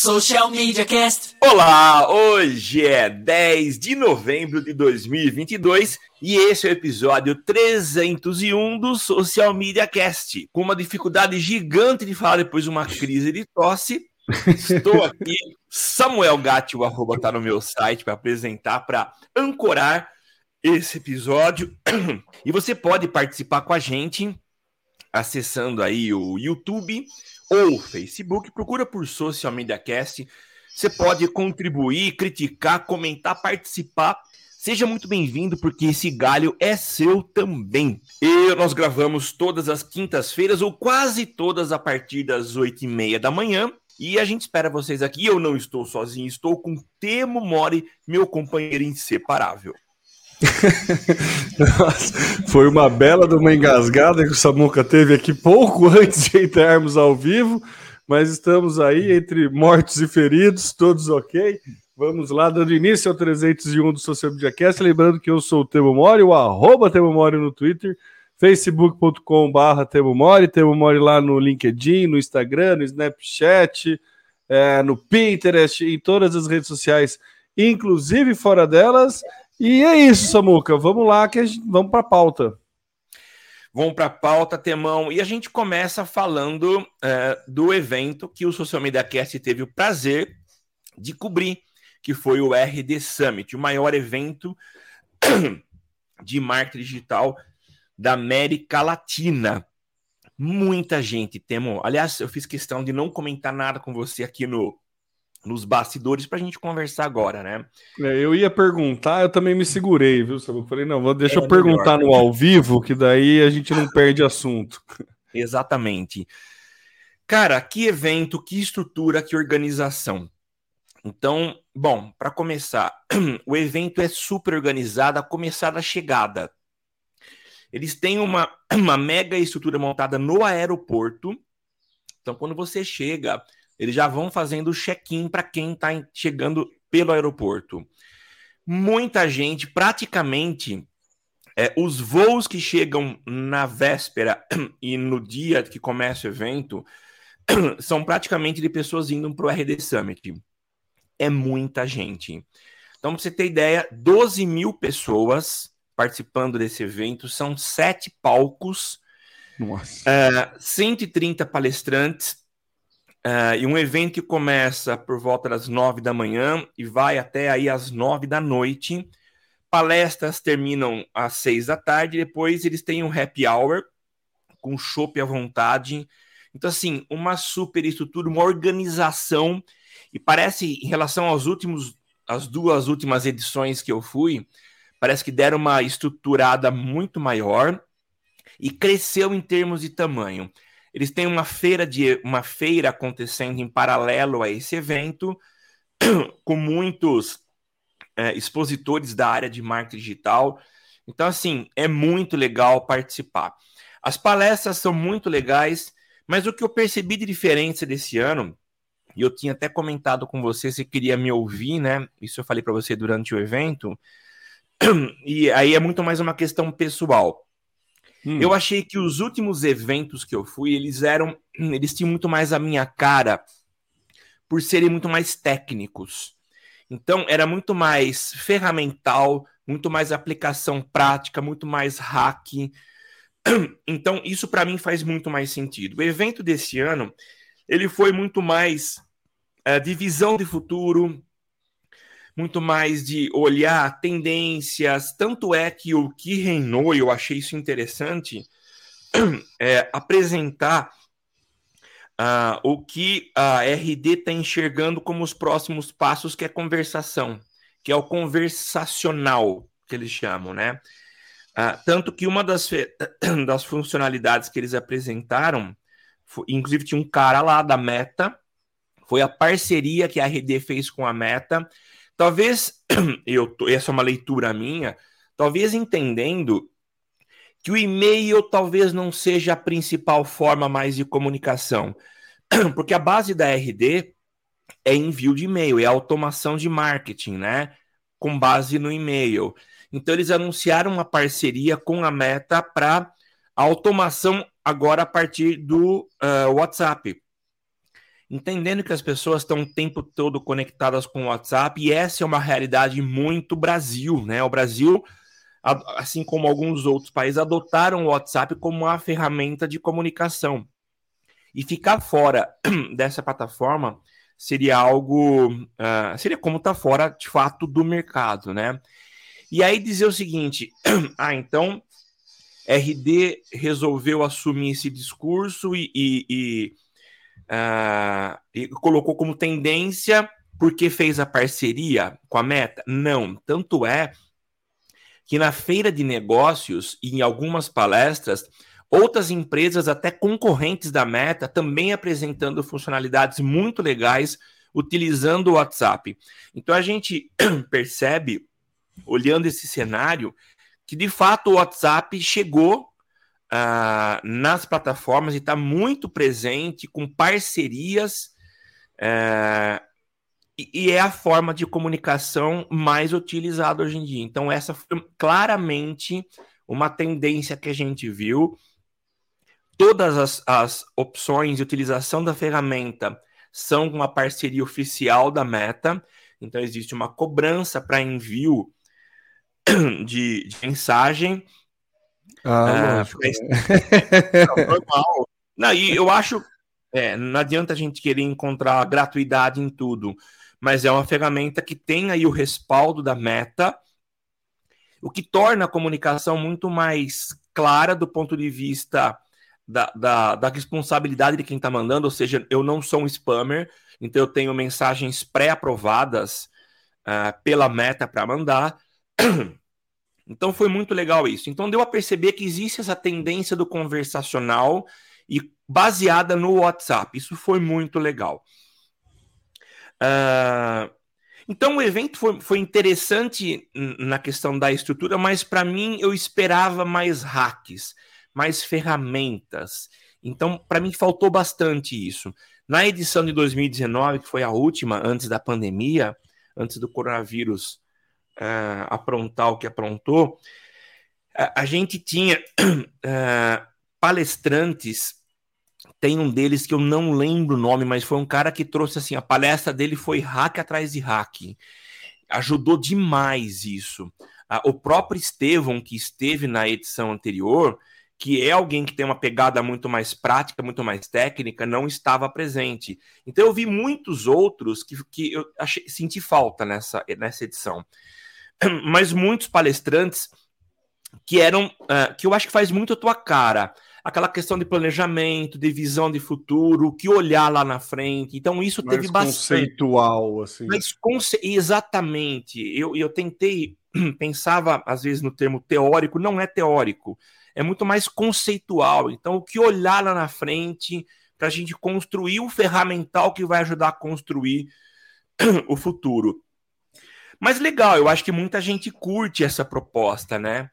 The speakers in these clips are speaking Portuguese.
Social Media Cast. Olá, hoje é 10 de novembro de 2022 e esse é o episódio 301 do Social Media Cast. Com uma dificuldade gigante de falar depois de uma crise de tosse, estou aqui. Samuel Gatti, o arroba tá no meu site para apresentar, para ancorar esse episódio. E você pode participar com a gente acessando aí o YouTube ou Facebook, procura por Social Media Cast. Você pode contribuir, criticar, comentar, participar. Seja muito bem-vindo, porque esse galho é seu também. E nós gravamos todas as quintas-feiras, ou quase todas, a partir das oito e meia da manhã. E a gente espera vocês aqui. Eu não estou sozinho, estou com Temo Mori, meu companheiro inseparável. Nossa, foi uma bela de uma engasgada que o Samuca teve aqui pouco antes de entrarmos ao vivo, mas estamos aí entre mortos e feridos, todos ok. Vamos lá, dando início ao 301 do Social Media Cast. Lembrando que eu sou o Temo Mori, o arroba Temo Mori no Twitter, facebook.com.br Temo Mori, Temo Mori lá no LinkedIn, no Instagram, no Snapchat, é, no Pinterest, em todas as redes sociais, inclusive fora delas. E é isso, Samuca. Vamos lá, que gente, vamos para a pauta. Vamos para a pauta, Temão. E a gente começa falando é, do evento que o Social Media Cast teve o prazer de cobrir, que foi o RD Summit, o maior evento de marketing digital da América Latina. Muita gente, Temo. Aliás, eu fiz questão de não comentar nada com você aqui no, nos bastidores para a gente conversar agora, né? É, eu ia perguntar, eu também me segurei, viu? Eu falei, não, vou, deixa é eu perguntar melhor. no ao vivo, que daí a gente não perde assunto. Exatamente. Cara, que evento, que estrutura, que organização. Então, bom, para começar, o evento é super organizado, a começar da chegada. Eles têm uma, uma mega estrutura montada no aeroporto. Então, quando você chega, eles já vão fazendo o check-in para quem está chegando pelo aeroporto. Muita gente, praticamente, é, os voos que chegam na véspera e no dia que começa o evento são praticamente de pessoas indo para o RD Summit. É muita gente. Então, para você ter ideia, 12 mil pessoas participando desse evento, são sete palcos, Nossa. É, 130 palestrantes, Uh, e um evento que começa por volta das nove da manhã e vai até aí às nove da noite. Palestras terminam às seis da tarde, depois eles têm um happy hour com chopp à vontade. Então, assim, uma super estrutura, uma organização. E parece, em relação aos últimos, as duas últimas edições que eu fui, parece que deram uma estruturada muito maior e cresceu em termos de tamanho. Eles têm uma feira de uma feira acontecendo em paralelo a esse evento, com muitos é, expositores da área de marketing digital. Então, assim, é muito legal participar. As palestras são muito legais, mas o que eu percebi de diferença desse ano, e eu tinha até comentado com você se queria me ouvir, né? Isso eu falei para você durante o evento. E aí é muito mais uma questão pessoal. Hum. Eu achei que os últimos eventos que eu fui, eles eram, eles tinham muito mais a minha cara por serem muito mais técnicos. Então era muito mais ferramental, muito mais aplicação prática, muito mais hack. Então isso para mim faz muito mais sentido. O evento desse ano, ele foi muito mais uh, de visão de futuro, muito mais de olhar tendências. Tanto é que o que reinou, e eu achei isso interessante, é apresentar uh, o que a RD está enxergando como os próximos passos, que é conversação, que é o conversacional, que eles chamam, né? Uh, tanto que uma das, das funcionalidades que eles apresentaram, foi, inclusive tinha um cara lá da Meta, foi a parceria que a RD fez com a Meta, Talvez eu essa é uma leitura minha, talvez entendendo que o e-mail talvez não seja a principal forma mais de comunicação, porque a base da RD é envio de e-mail, é automação de marketing, né? Com base no e-mail. Então eles anunciaram uma parceria com a Meta para automação agora a partir do uh, WhatsApp. Entendendo que as pessoas estão o tempo todo conectadas com o WhatsApp, e essa é uma realidade muito Brasil, né? O Brasil, assim como alguns outros países, adotaram o WhatsApp como uma ferramenta de comunicação. E ficar fora dessa plataforma seria algo. Uh, seria como estar tá fora, de fato, do mercado, né? E aí dizer o seguinte: ah, então RD resolveu assumir esse discurso e, e, e, uh, colocou como tendência porque fez a parceria com a Meta? Não. Tanto é que na feira de negócios e em algumas palestras, outras empresas, até concorrentes da Meta, também apresentando funcionalidades muito legais utilizando o WhatsApp. Então a gente percebe, olhando esse cenário, que de fato o WhatsApp chegou uh, nas plataformas e está muito presente com parcerias uh, e, e, é a forma de comunicação mais utilizada hoje em dia. Então, essa foi claramente uma tendência que a gente viu. Todas as, as opções de utilização da ferramenta são uma parceria oficial da Meta. Então, existe uma cobrança para envio de, de mensagem. Ah, ah mas... não, normal. Não, e eu acho. É, não adianta a gente querer encontrar gratuidade em tudo, mas é uma ferramenta que tem aí o respaldo da meta, o que torna a comunicação muito mais clara do ponto de vista da, da, da responsabilidade de quem está mandando, ou seja, eu não sou um spammer, então eu tenho mensagens pré-aprovadas uh, pela meta para mandar. Então foi muito legal isso. Então deu a perceber que existe essa tendência do conversacional e baseada no WhatsApp. Isso foi muito legal. Uh, então o evento foi, foi interessante na questão da estrutura, mas para mim eu esperava mais hacks, mais ferramentas. Então para mim faltou bastante isso. Na edição de 2019, que foi a última antes da pandemia, antes do coronavírus uh, aprontar o que aprontou, a, a gente tinha uh, palestrantes. Tem um deles que eu não lembro o nome, mas foi um cara que trouxe assim: a palestra dele foi hack atrás de hack. Ajudou demais isso. Uh, o próprio Estevão, que esteve na edição anterior, que é alguém que tem uma pegada muito mais prática, muito mais técnica, não estava presente. Então eu vi muitos outros que, que eu achei, senti falta nessa, nessa edição. mas muitos palestrantes que eram, uh, que eu acho que faz muito a tua cara. Aquela questão de planejamento, de visão de futuro, que olhar lá na frente. Então, isso mais teve bastante. Conceitual, assim. Mas conce... Exatamente. Eu, eu tentei, pensava às vezes no termo teórico, não é teórico, é muito mais conceitual. Então, o que olhar lá na frente para a gente construir o ferramental que vai ajudar a construir o futuro. Mas legal, eu acho que muita gente curte essa proposta, né?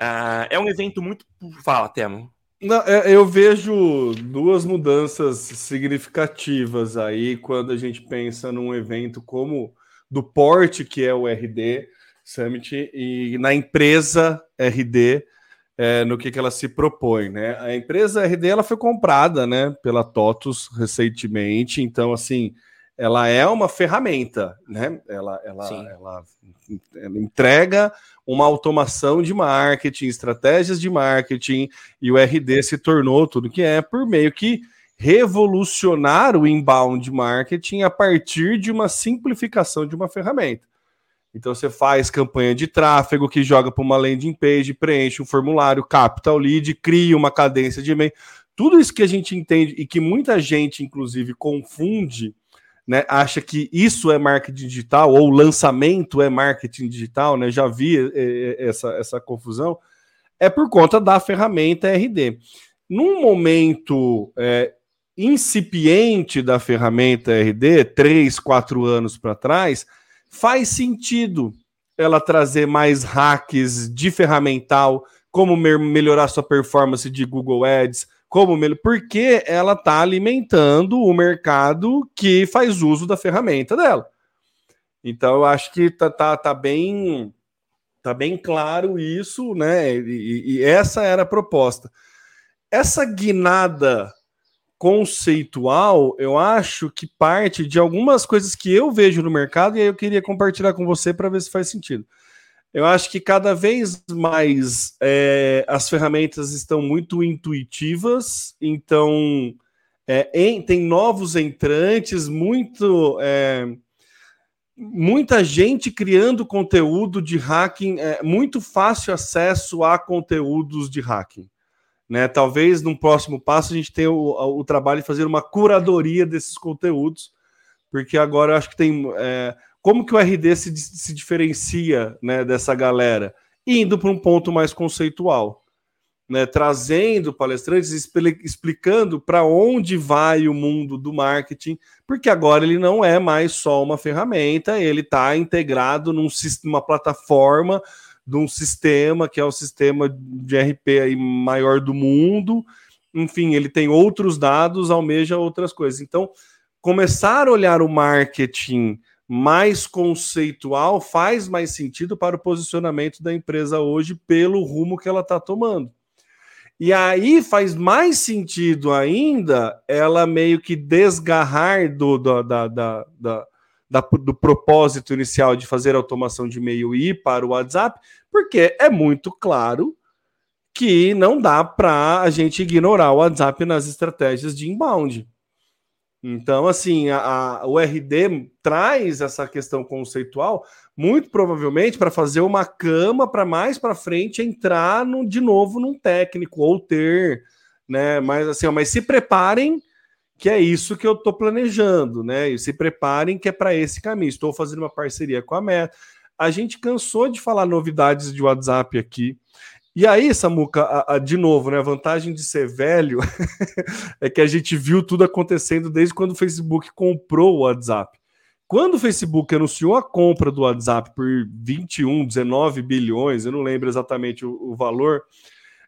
Uh, é um evento muito. Fala, Temo. Não, é, eu vejo duas mudanças significativas aí quando a gente pensa num evento como do porte que é o RD Summit e na empresa RD é, no que, que ela se propõe, né? A empresa RD ela foi comprada, né, pela TOTUS recentemente, então assim ela é uma ferramenta, né? Ela, ela, ela, ela, entrega uma automação de marketing, estratégias de marketing, e o RD se tornou tudo que é por meio que revolucionar o inbound marketing a partir de uma simplificação de uma ferramenta. Então você faz campanha de tráfego que joga para uma landing page, preenche um formulário, capta o lead, cria uma cadência de e-mail. Tudo isso que a gente entende e que muita gente, inclusive, confunde né, acha que isso é marketing digital ou lançamento é marketing digital, né? Já vi eh, eh, essa, essa confusão, é por conta da ferramenta RD. Num momento é, incipiente da ferramenta RD, três, quatro anos para trás, faz sentido ela trazer mais hacks de ferramental, como melhorar sua performance de Google Ads, como porque ela está alimentando o mercado que faz uso da ferramenta dela. Então eu acho que tá, tá, tá bem tá bem claro isso, né? E, e essa era a proposta. Essa guinada conceitual, eu acho que parte de algumas coisas que eu vejo no mercado e aí eu queria compartilhar com você para ver se faz sentido. Eu acho que cada vez mais é, as ferramentas estão muito intuitivas, então é, em, tem novos entrantes, muito é, muita gente criando conteúdo de hacking, é, muito fácil acesso a conteúdos de hacking. Né? Talvez num próximo passo a gente tenha o, o trabalho de fazer uma curadoria desses conteúdos, porque agora eu acho que tem. Como que o RD se, se diferencia né, dessa galera? Indo para um ponto mais conceitual né, trazendo palestrantes, explicando para onde vai o mundo do marketing, porque agora ele não é mais só uma ferramenta, ele está integrado num, numa plataforma de um sistema que é o sistema de RP aí maior do mundo. Enfim, ele tem outros dados, almeja outras coisas. Então, começar a olhar o marketing mais conceitual faz mais sentido para o posicionamento da empresa hoje pelo rumo que ela está tomando. E aí faz mais sentido ainda ela meio que desgarrar do, do, da, da, da, do propósito inicial de fazer automação de e-mail e ir para o WhatsApp, porque é muito claro que não dá para a gente ignorar o WhatsApp nas estratégias de inbound. Então, assim, a, a, o RD traz essa questão conceitual, muito provavelmente para fazer uma cama para mais para frente entrar no, de novo num técnico ou ter, né? Mas assim, ó, mas se preparem que é isso que eu estou planejando, né? E se preparem que é para esse caminho. Estou fazendo uma parceria com a Meta. A gente cansou de falar novidades de WhatsApp aqui. E aí, Samuca, a, a, de novo, né? A vantagem de ser velho é que a gente viu tudo acontecendo desde quando o Facebook comprou o WhatsApp. Quando o Facebook anunciou a compra do WhatsApp por 21, 19 bilhões, eu não lembro exatamente o, o valor,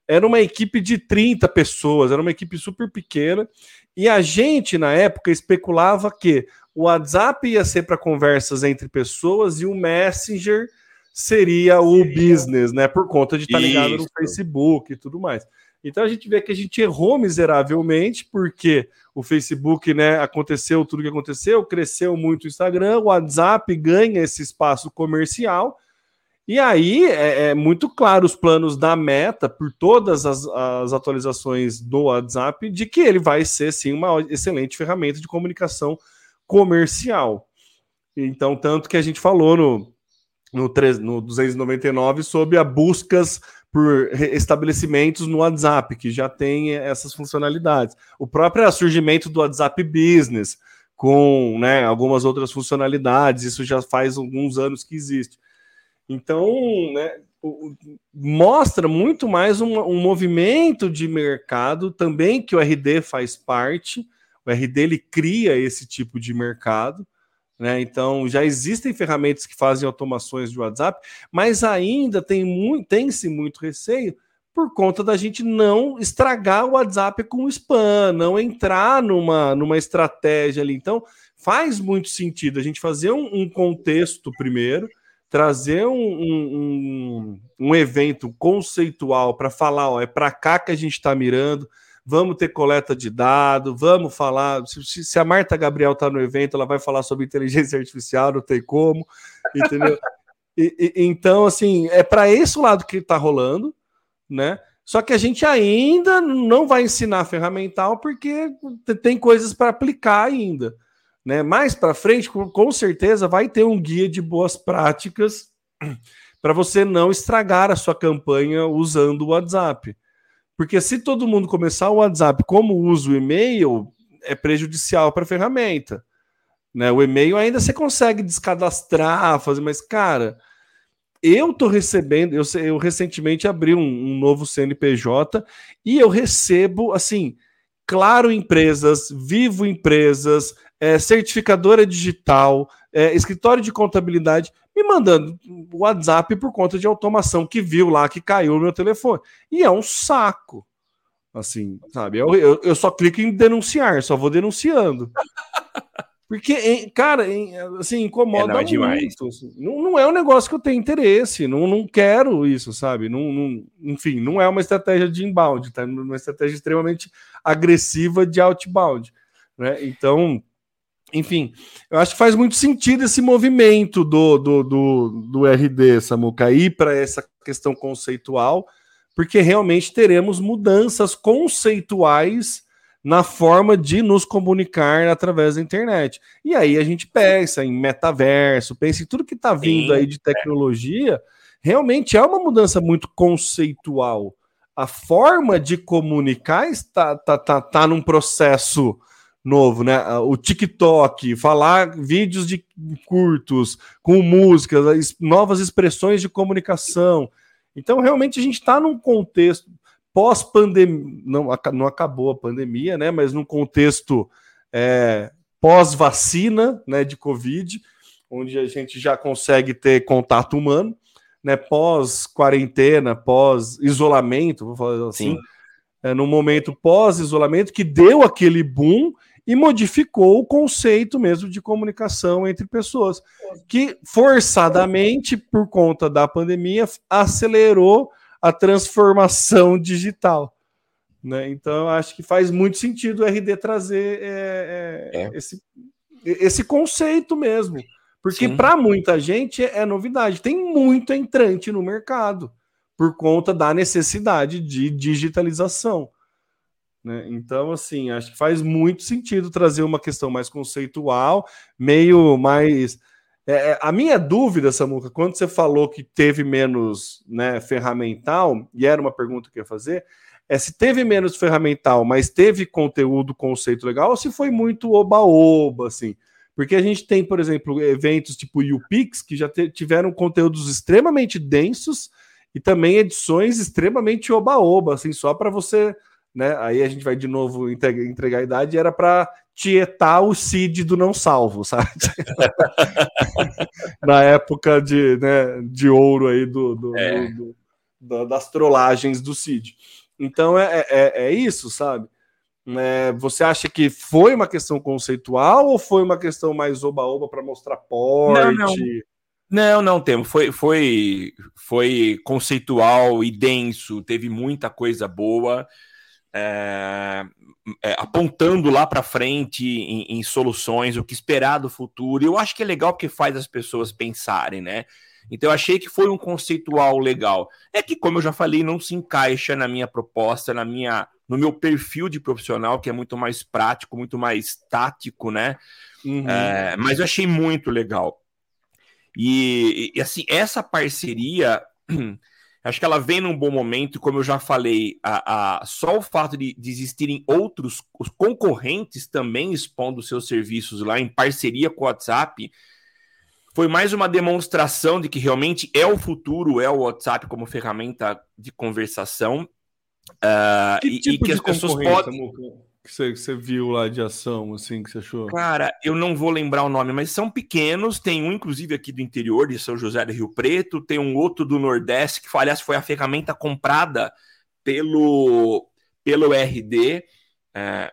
era uma equipe de 30 pessoas, era uma equipe super pequena, e a gente, na época, especulava que o WhatsApp ia ser para conversas entre pessoas e o Messenger seria o business, né? Por conta de estar tá ligado no Facebook e tudo mais. Então a gente vê que a gente errou miseravelmente, porque o Facebook, né, aconteceu tudo que aconteceu, cresceu muito o Instagram, o WhatsApp ganha esse espaço comercial. E aí é, é muito claro os planos da meta, por todas as, as, atualizações do WhatsApp, de que ele vai ser sim uma excelente ferramenta de comunicação comercial. Então, tanto que a gente falou no, no, 3, no 299 sobre a buscas por estabelecimentos no WhatsApp, que já tem essas funcionalidades. O próprio surgimento do WhatsApp Business, com né, algumas outras funcionalidades, isso já faz alguns anos que existe. Então, né, mostra muito mais um, um, movimento de mercado também que o RD faz parte. O RD ele cria esse tipo de mercado né? Então já existem ferramentas que fazem automações de WhatsApp, mas ainda tem muito, tem-se muito receio por conta da gente não estragar o WhatsApp com spam, não entrar numa, numa estratégia ali. Então faz muito sentido a gente fazer um, um contexto primeiro, trazer um, um, um evento conceitual para falar, ó, é para cá que a gente está mirando vamos ter coleta de dados, vamos falar. Se, se a Marta Gabriel está no evento, ela vai falar sobre inteligência artificial, não tem como, entendeu? e, e, então, assim, é para esse lado que está rolando, né? Só que a gente ainda não vai ensinar ferramental porque tem coisas para aplicar ainda. Né? Mais para frente, com certeza, vai ter um guia de boas práticas para você não estragar a sua campanha usando o WhatsApp. Porque se todo mundo começar o WhatsApp como usa o e-mail, é prejudicial para a ferramenta. Né? O e-mail ainda você consegue descadastrar, fazer, mas, cara, eu tô recebendo, eu, eu recentemente abri um, um novo CNPJ e eu recebo, assim, Claro Empresas, Vivo Empresas, é, certificadora digital, é, escritório de contabilidade, me mandando WhatsApp por conta de automação que viu lá que caiu no meu telefone. E é um saco. Assim, sabe? Eu, eu, eu só clico em denunciar, só vou denunciando. Porque, cara, assim, incomoda é, não é muito. Assim. Não, não, é um negócio que eu tenho interesse, não, não quero isso, sabe? Não, não, enfim, não é uma estratégia de inbound, tá? Uma estratégia extremamente agressiva de outbound, né? Então, enfim, eu acho que faz muito sentido esse movimento do, do, do, do RD, Samuca, ir para essa questão conceitual, porque realmente teremos mudanças conceituais na forma de nos comunicar através da internet. E aí a gente pensa em metaverso, pensa em tudo que está vindo aí de tecnologia, realmente é uma mudança muito conceitual. A forma de comunicar está tá, tá, tá num processo novo, né? O TikTok, falar vídeos de curtos com músicas, novas expressões de comunicação. Então, realmente, a gente está num contexto pós-pandemia, não, não acabou a pandemia, né? Mas num contexto é, pós-vacina, né, de Covid, onde a gente já consegue ter contato humano, né? Pós-quarentena, pós-isolamento, vou falar assim. Sim. É, no momento pós-isolamento, que deu aquele boom e modificou o conceito mesmo de comunicação entre pessoas, que forçadamente, por conta da pandemia, acelerou a transformação digital. Né? Então, acho que faz muito sentido o RD trazer é, é, é. Esse, esse conceito mesmo. Porque para muita gente é novidade. Tem muito entrante no mercado por conta da necessidade de digitalização. Né? Então, assim, acho que faz muito sentido trazer uma questão mais conceitual, meio mais é, é, a minha dúvida, Samuca, quando você falou que teve menos né, ferramental, e era uma pergunta que eu ia fazer, é se teve menos ferramental, mas teve conteúdo, conceito legal, ou se foi muito oba-oba, assim. Porque a gente tem, por exemplo, eventos tipo o UPix, que já tiveram conteúdos extremamente densos e também edições extremamente oba-oba, assim, só para você né? Aí a gente vai de novo entregar, entregar a idade, era para tietar o Cid do não salvo, sabe? Na época de, né, de ouro aí do, do, é. do, do das trollagens do Cid. Então é, é, é isso, sabe? É, você acha que foi uma questão conceitual ou foi uma questão mais oba-oba para mostrar porte? Não, não. Não, não temos. Foi, foi, foi conceitual e denso. Teve muita coisa boa é, é, apontando lá para frente em, em, soluções, o que esperar do futuro. E eu acho que é legal porque faz as pessoas pensarem, né? Então eu achei que foi um conceitual legal. É que, como eu já falei, não se encaixa na minha proposta, na minha, no meu perfil de profissional, que é muito mais prático, muito mais tático, né? Uhum. É, mas eu achei muito legal. E, e assim, essa parceria Acho que ela vem num bom momento, como eu já falei, a, a, só o fato de, de existirem outros os concorrentes também expondo seus serviços lá em parceria com o WhatsApp foi mais uma demonstração de que realmente é o futuro, é o WhatsApp como ferramenta de conversação. Uh, que tipo e, que as pessoas podem que você, que você viu lá de ação, assim, que você achou? Cara, eu não vou lembrar o nome, mas são pequenos. Tem um, inclusive, aqui do interior de São José do Rio Preto, tem um outro do Nordeste, que, aliás, foi a ferramenta comprada pelo, pelo RD, é,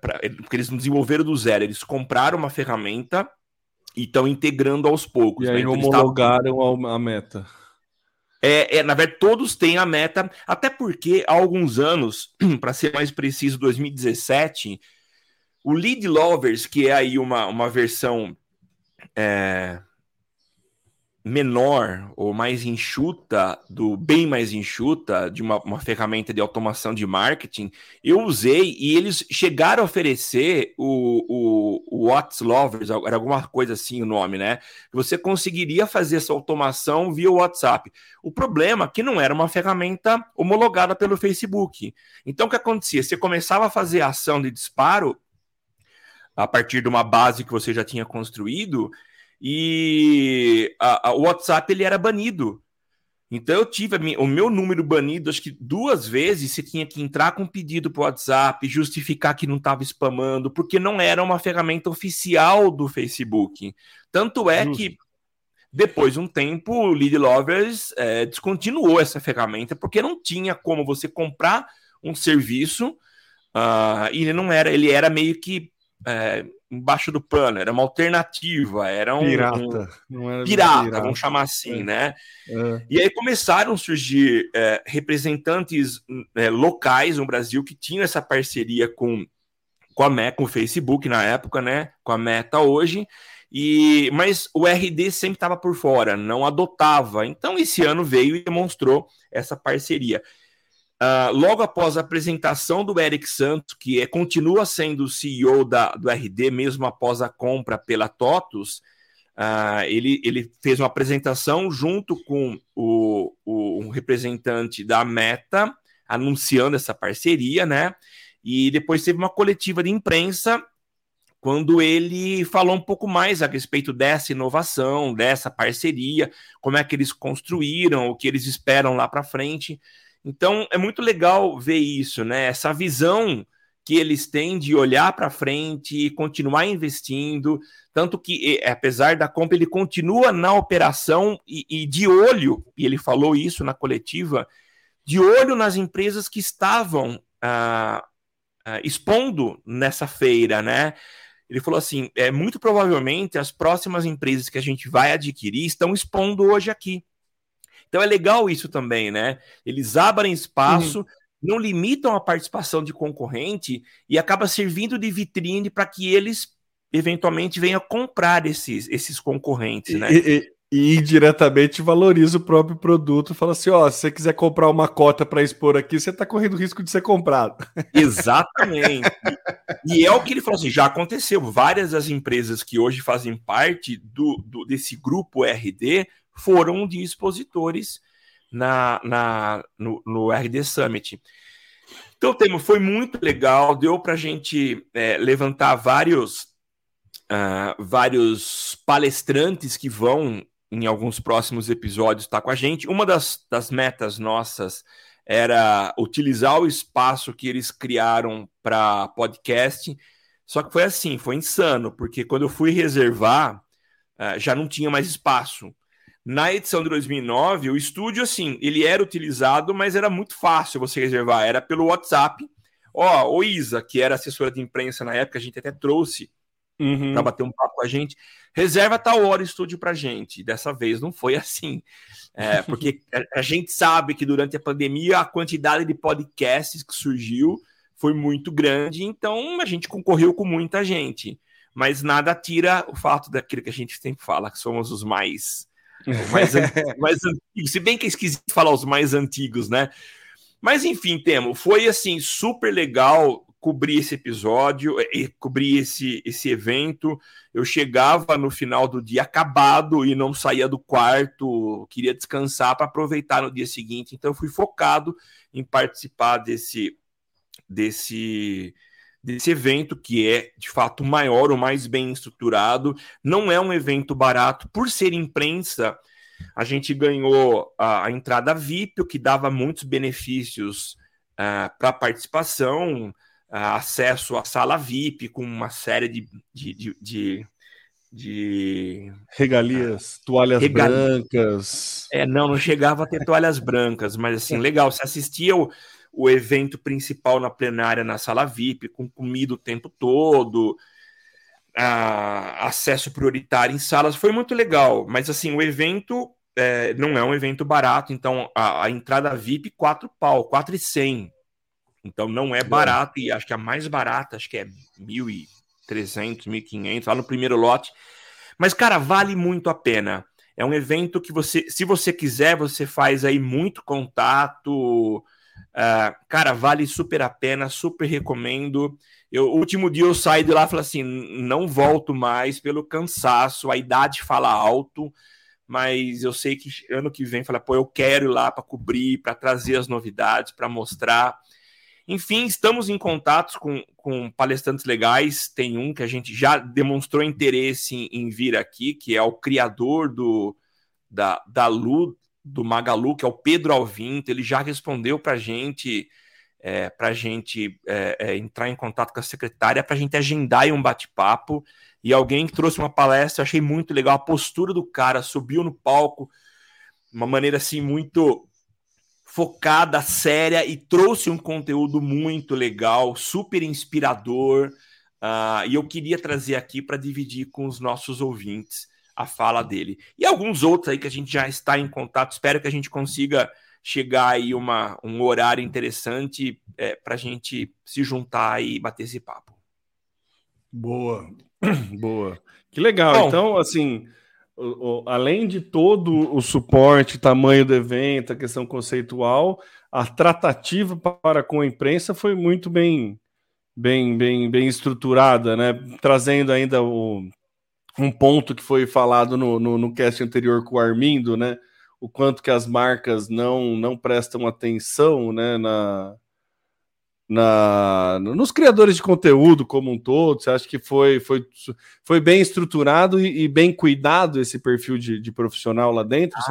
pra, porque eles não desenvolveram do zero, eles compraram uma ferramenta e estão integrando aos poucos. E aí né? então, homologaram tavam... a meta. É, é, na verdade, todos têm a meta, até porque há alguns anos, para ser mais preciso, 2017, o Lead Lovers, que é aí uma, uma versão é, menor ou mais enxuta, do bem mais enxuta, de uma, uma, ferramenta de automação de marketing, eu usei e eles chegaram a oferecer o, o, o Lovers, era alguma coisa assim o nome, né? Você conseguiria fazer essa automação via WhatsApp. O problema é que não era uma ferramenta homologada pelo Facebook. Então o que acontecia? Você começava a fazer ação de disparo a partir de uma base que você já tinha construído e a, a, o WhatsApp ele era banido. Então eu tive minha, o meu número banido, acho que duas vezes você tinha que entrar com um pedido para o WhatsApp, justificar que não estava spamando, porque não era uma ferramenta oficial do Facebook. Tanto é Justo. que depois de um tempo o Lead Lovers é, descontinuou essa ferramenta, porque não tinha como você comprar um serviço uh, e ele não era, ele era meio que é, embaixo do pano, era uma alternativa, era um pirata, um, era pirata, pirata, vamos chamar assim, é. né? É. E aí começaram a surgir é, representantes é, locais no Brasil que tinham essa parceria com, com a Meta, com o Facebook na época, né? Com a Meta hoje. E, mas o RD sempre estava por fora, não adotava. Então, esse ano veio e demonstrou essa parceria. Uh, logo após a apresentação do Eric Santos, que é, continua sendo o CEO da, do RD, mesmo após a compra pela TOTUS, uh, ele, ele fez uma apresentação junto com o, o um representante da Meta, anunciando essa parceria, né? E depois teve uma coletiva de imprensa quando ele falou um pouco mais a respeito dessa inovação, dessa parceria, como é que eles construíram, o que eles esperam lá para frente. Então é muito legal ver isso, né? Essa visão que eles têm de olhar para frente e continuar investindo, tanto que, apesar da compra, ele continua na operação e, e, de olho, e ele falou isso na coletiva, de olho nas empresas que estavam ah, ah, expondo nessa feira, né? Ele falou assim: é muito provavelmente as próximas empresas que a gente vai adquirir estão expondo hoje aqui. Então é legal isso também, né? Eles abrem espaço, uhum. não limitam a participação de concorrente e acaba servindo de vitrine para que eles eventualmente venham comprar esses, esses concorrentes, né? E, e, e indiretamente valoriza o próprio produto, fala assim, ó, se você quiser comprar uma cota para expor aqui, você está correndo risco de ser comprado. Exatamente. e é o que ele falou assim, já aconteceu, várias das empresas que hoje fazem parte do, do desse grupo RD foram de expositores na, na, no, no RD Summit. Então, o tema foi muito legal, deu para a gente é, levantar vários, uh, vários palestrantes que vão, em alguns próximos episódios, estar tá com a gente. Uma das, das metas nossas era utilizar o espaço que eles criaram para podcast. Só que foi assim, foi insano, porque quando eu fui reservar, uh, já não tinha mais espaço. Na edição de 2009, o estúdio, assim, ele era utilizado, mas era muito fácil você reservar. Era pelo WhatsApp. Ó, o Isa, que era assessora de imprensa na época, a gente até trouxe uhum. para bater um papo com a gente. Reserva tal hora o estúdio para gente. Dessa vez não foi assim. É, porque a, a gente sabe que durante a pandemia a quantidade de podcasts que surgiu foi muito grande, então a gente concorreu com muita gente. Mas nada tira o fato daquilo que a gente sempre fala, que somos os mais mais, mais antigos. Se bem que é esquisito falar os mais antigos, né? Mas enfim, Temo, foi assim super legal cobrir esse episódio, e cobrir esse, esse evento. Eu chegava no final do dia acabado e não saía do quarto, queria descansar para aproveitar no dia seguinte. Então eu fui focado em participar desse desse desse evento que é de fato maior, o mais bem estruturado. Não é um evento barato por ser imprensa. A gente ganhou a, a entrada VIP, o que dava muitos benefícios uh, para a participação, uh, acesso à sala VIP com uma série de, de, de, de de regalias, toalhas brancas. É, não, não chegava a ter toalhas brancas, mas assim, legal. Você assistia o, o evento principal na plenária na sala VIP, com comida o tempo todo, acesso prioritário em salas, foi muito legal. Mas assim, o evento é, não é um evento barato, então a, a entrada VIP, quatro pau, quatro e cem. Então não é barato, e acho que a mais barata, acho que é mil e trezentos, mil e quinhentos, lá no primeiro lote. Mas, cara, vale muito a pena. É um evento que você, se você quiser, você faz aí muito contato, Uh, cara, vale super a pena, super recomendo. Eu, o último dia eu saí de lá e falei assim: não volto mais pelo cansaço, a idade fala alto, mas eu sei que ano que vem, fala, pô, eu quero ir lá para cobrir, para trazer as novidades, para mostrar. Enfim, estamos em contatos com, com palestrantes legais. Tem um que a gente já demonstrou interesse em, em vir aqui, que é o criador do, da, da Lu, do Magalu, que é o Pedro Alvinto, ele já respondeu para a gente, é, para gente é, é, entrar em contato com a secretária, para a gente agendar um bate-papo. E alguém que trouxe uma palestra, achei muito legal a postura do cara, subiu no palco, uma maneira assim muito focada, séria e trouxe um conteúdo muito legal, super inspirador. Uh, e eu queria trazer aqui para dividir com os nossos ouvintes a fala dele. E alguns outros aí que a gente já está em contato. Espero que a gente consiga chegar aí uma, um horário interessante é, para a gente se juntar e bater esse papo. Boa, boa. Que legal. Bom, então, assim, o, o, além de todo o suporte, tamanho do evento, a questão conceitual, a tratativa para com a imprensa foi muito bem, bem, bem, bem estruturada, né? Trazendo ainda o, um ponto que foi falado no, no, no cast anterior com o Armindo, né? O quanto que as marcas não, não prestam atenção, né? Na, na, nos criadores de conteúdo como um todo? Você acha que foi, foi, foi bem estruturado e, e bem cuidado esse perfil de, de profissional lá dentro, ah,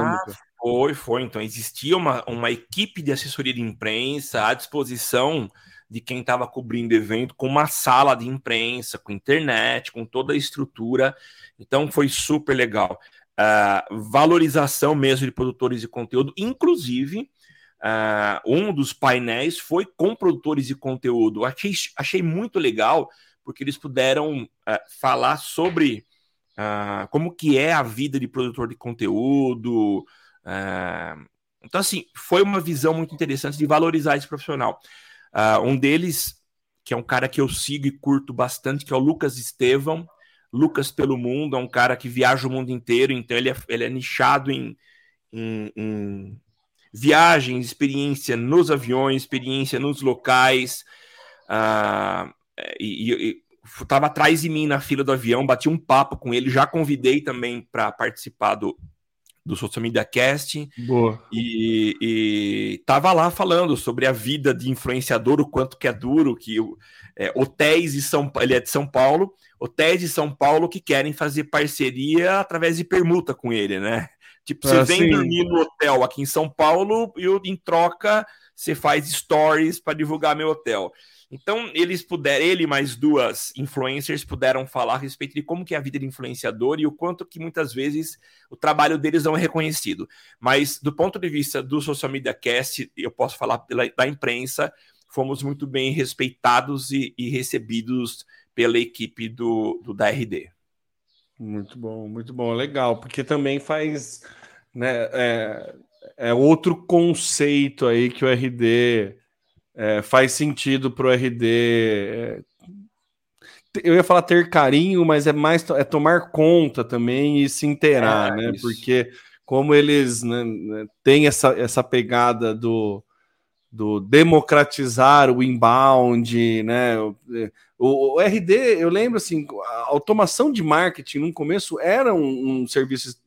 Foi, foi. Então, existia uma, uma equipe de assessoria de imprensa à disposição de quem estava cobrindo evento, com uma sala de imprensa, com internet, com toda a estrutura. Então, foi super legal. Uh, valorização mesmo de produtores de conteúdo, inclusive Uh, um dos painéis foi com produtores de conteúdo. Achei, achei muito legal, porque eles puderam uh, falar sobre uh, como que é a vida de produtor de conteúdo. então, assim, foi uma visão muito interessante de valorizar esse profissional. Um deles, que é um cara que eu sigo e curto bastante, que é o Lucas Estevão. Lucas pelo Mundo, é um cara que viaja o mundo inteiro, então ele é, ele é nichado em, em, em viagens, experiência nos aviões, experiência nos locais. Uh, e, estava atrás de mim na fila do avião, bati um papo com ele, já convidei também para participar do, do Social Media Cast. Boa. E, e tava lá falando sobre a vida de influenciador, o quanto que é duro, que é, hotéis de São ele é de São Paulo, hotéis de São Paulo que querem fazer parceria através de permuta com ele, né? Tipo, você ah, vem sim. dormir no hotel aqui em São Paulo e eu, em troca você faz stories para divulgar meu hotel. Então, eles puderam, ele mais duas influencers puderam falar a respeito de como que é a vida de influenciador e o quanto que muitas vezes o trabalho deles não é reconhecido. Mas do ponto de vista do Social Media Cast, eu posso falar pela, da imprensa, fomos muito bem respeitados e, e recebidos pela equipe do, do da RD. Muito bom, muito bom, legal, porque também faz, né, é, é outro conceito aí que o RD é, faz sentido para o RD. É, eu ia falar ter carinho, mas é mais é tomar conta também e se inteirar, é, né? Isso. Porque como eles né, né têm essa, essa pegada do, do democratizar o inbound, né? O, o, RD, eu lembro assim, a automação de marketing no começo era um, um, serviço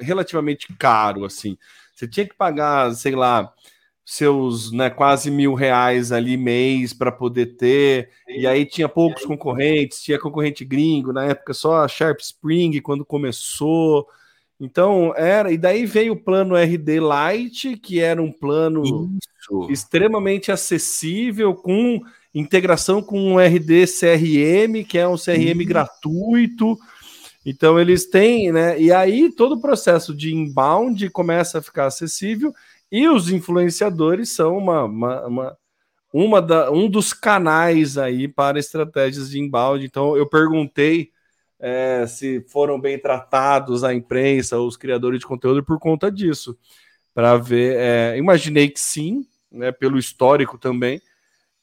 relativamente caro, assim. Você tinha que pagar, sei lá, seus né, quase mil reais ali mês para poder ter, e aí tinha poucos concorrentes, tinha concorrente gringo, na época só a Sharp Spring quando começou. Então era, e daí veio o plano RD Lite, que era um plano Isso. extremamente acessível com integração com o RD CRM, que é um CRM uhum. gratuito. Então eles têm, né? E aí todo o processo de inbound começa a ficar acessível e os influenciadores são uma, uma, uma, uma da, um dos canais aí para estratégias de inbound. Então eu perguntei é, se foram bem tratados a imprensa, os criadores de conteúdo por conta disso, para ver. É, imaginei que sim, né? Pelo histórico também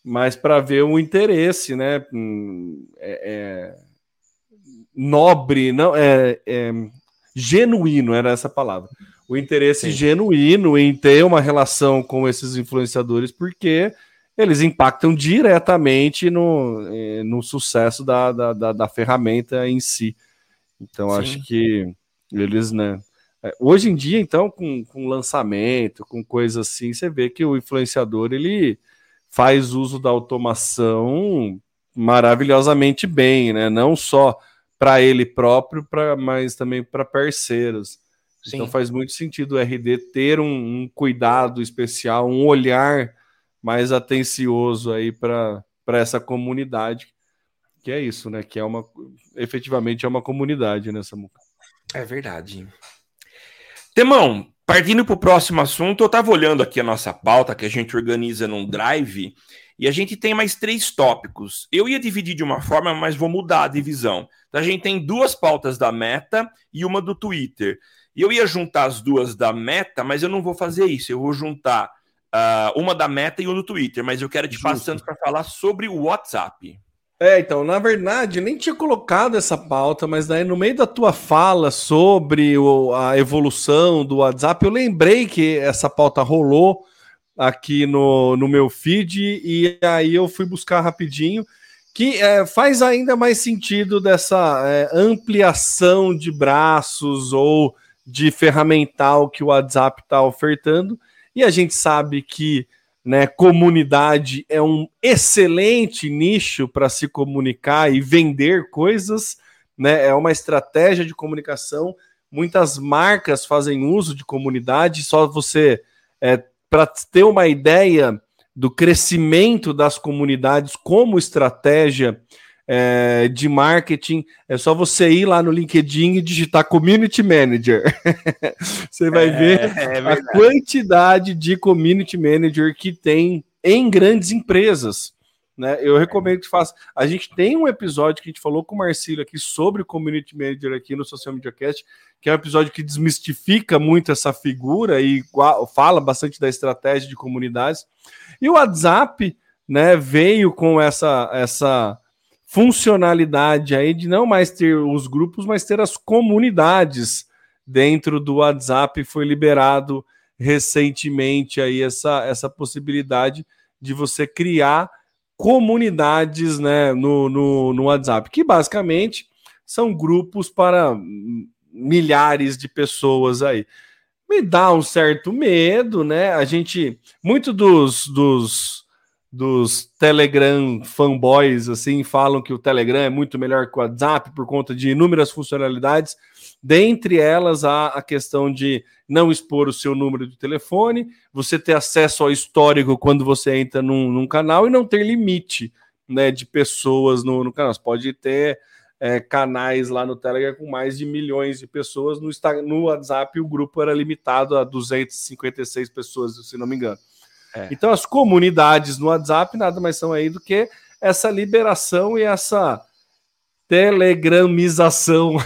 mas para ver o interesse, né? Hum, é, é, nobre, não é, é, genuíno era essa palavra. O interesse Sim. genuíno em ter uma relação com esses influenciadores, porque eles impactam diretamente no, é, no sucesso da, da, da, da ferramenta em si. Então, Sim. acho que eles, né? É, hoje em dia, então, com, com lançamento, com coisa assim, você vê que o influenciador ele faz uso da automação maravilhosamente bem, né? Não só para ele próprio, pra, mas também para parceiros. Sim. Então faz muito sentido o RD ter um, um cuidado especial, um olhar mais atencioso aí para essa comunidade. Que é isso, né? Que é uma efetivamente é uma comunidade nessa né, É verdade. Temão, Partindo para o próximo assunto, eu estava olhando aqui a nossa pauta que a gente organiza num drive e a gente tem mais três tópicos. Eu ia dividir de uma forma, mas vou mudar a divisão. Então, a gente tem duas pautas da Meta e uma do Twitter. E eu ia juntar as duas da Meta, mas eu não vou fazer isso. Eu vou juntar uh, uma da Meta e uma do Twitter. Mas eu quero te Justo. passando para falar sobre o WhatsApp. É, então, na verdade, nem tinha colocado essa pauta, mas daí no meio da tua fala sobre o, a evolução do WhatsApp, eu lembrei que essa pauta rolou aqui no, no meu feed e aí eu fui buscar rapidinho, que é, faz ainda mais sentido dessa é, ampliação de braços ou de ferramental que o WhatsApp está ofertando, e a gente sabe que né? Comunidade é um excelente nicho para se comunicar e vender coisas, né? É uma estratégia de comunicação. Muitas marcas fazem uso de comunidade. Só você, é, para ter uma ideia do crescimento das comunidades como estratégia é, de marketing, é só você ir lá no LinkedIn e digitar Community Manager. você vai é, ver é a quantidade de Community Manager que tem em grandes empresas. Né? Eu recomendo que faça. A gente tem um episódio que a gente falou com o Marcílio aqui sobre Community Manager aqui no Social Media Cast, que é um episódio que desmistifica muito essa figura e fala bastante da estratégia de comunidades. E o WhatsApp né, veio com essa, essa funcionalidade aí de não mais ter os grupos, mas ter as comunidades dentro do WhatsApp. Foi liberado recentemente aí essa, essa possibilidade de você criar comunidades né, no, no, no WhatsApp, que basicamente são grupos para milhares de pessoas aí. Me dá um certo medo, né? A gente, muito dos, dos dos Telegram fanboys assim falam que o Telegram é muito melhor que o WhatsApp por conta de inúmeras funcionalidades, dentre elas a, a questão de não expor o seu número de telefone, você ter acesso ao histórico quando você entra num, num canal e não ter limite né, de pessoas no, no canal. Você pode ter é, canais lá no Telegram com mais de milhões de pessoas. No, no WhatsApp, o grupo era limitado a 256 pessoas, se não me engano. É. Então, as comunidades no WhatsApp nada mais são aí do que essa liberação e essa telegramização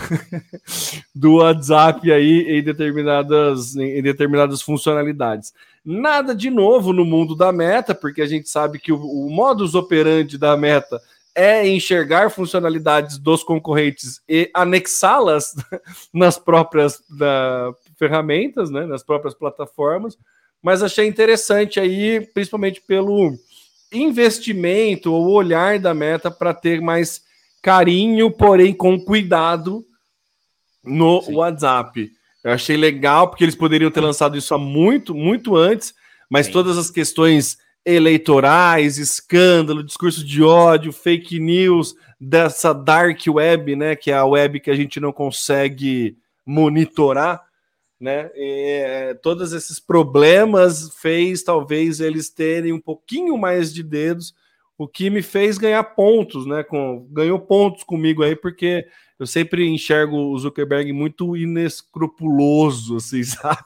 do WhatsApp aí em determinadas, em determinadas funcionalidades. Nada de novo no mundo da meta, porque a gente sabe que o, o modus operandi da meta é enxergar funcionalidades dos concorrentes e anexá-las nas próprias da, ferramentas, né, nas próprias plataformas mas achei interessante aí, principalmente pelo investimento ou olhar da meta para ter mais carinho, porém com cuidado no Sim. WhatsApp. Eu achei legal porque eles poderiam ter lançado isso há muito, muito antes, mas Sim. todas as questões eleitorais, escândalo, discurso de ódio, fake news dessa dark web, né, que é a web que a gente não consegue monitorar né? E, é, todos esses problemas fez talvez eles terem um pouquinho mais de dedos, o que me fez ganhar pontos, né? Com, ganhou pontos comigo aí, porque eu sempre enxergo o Zuckerberg muito inescrupuloso, assim, sabe?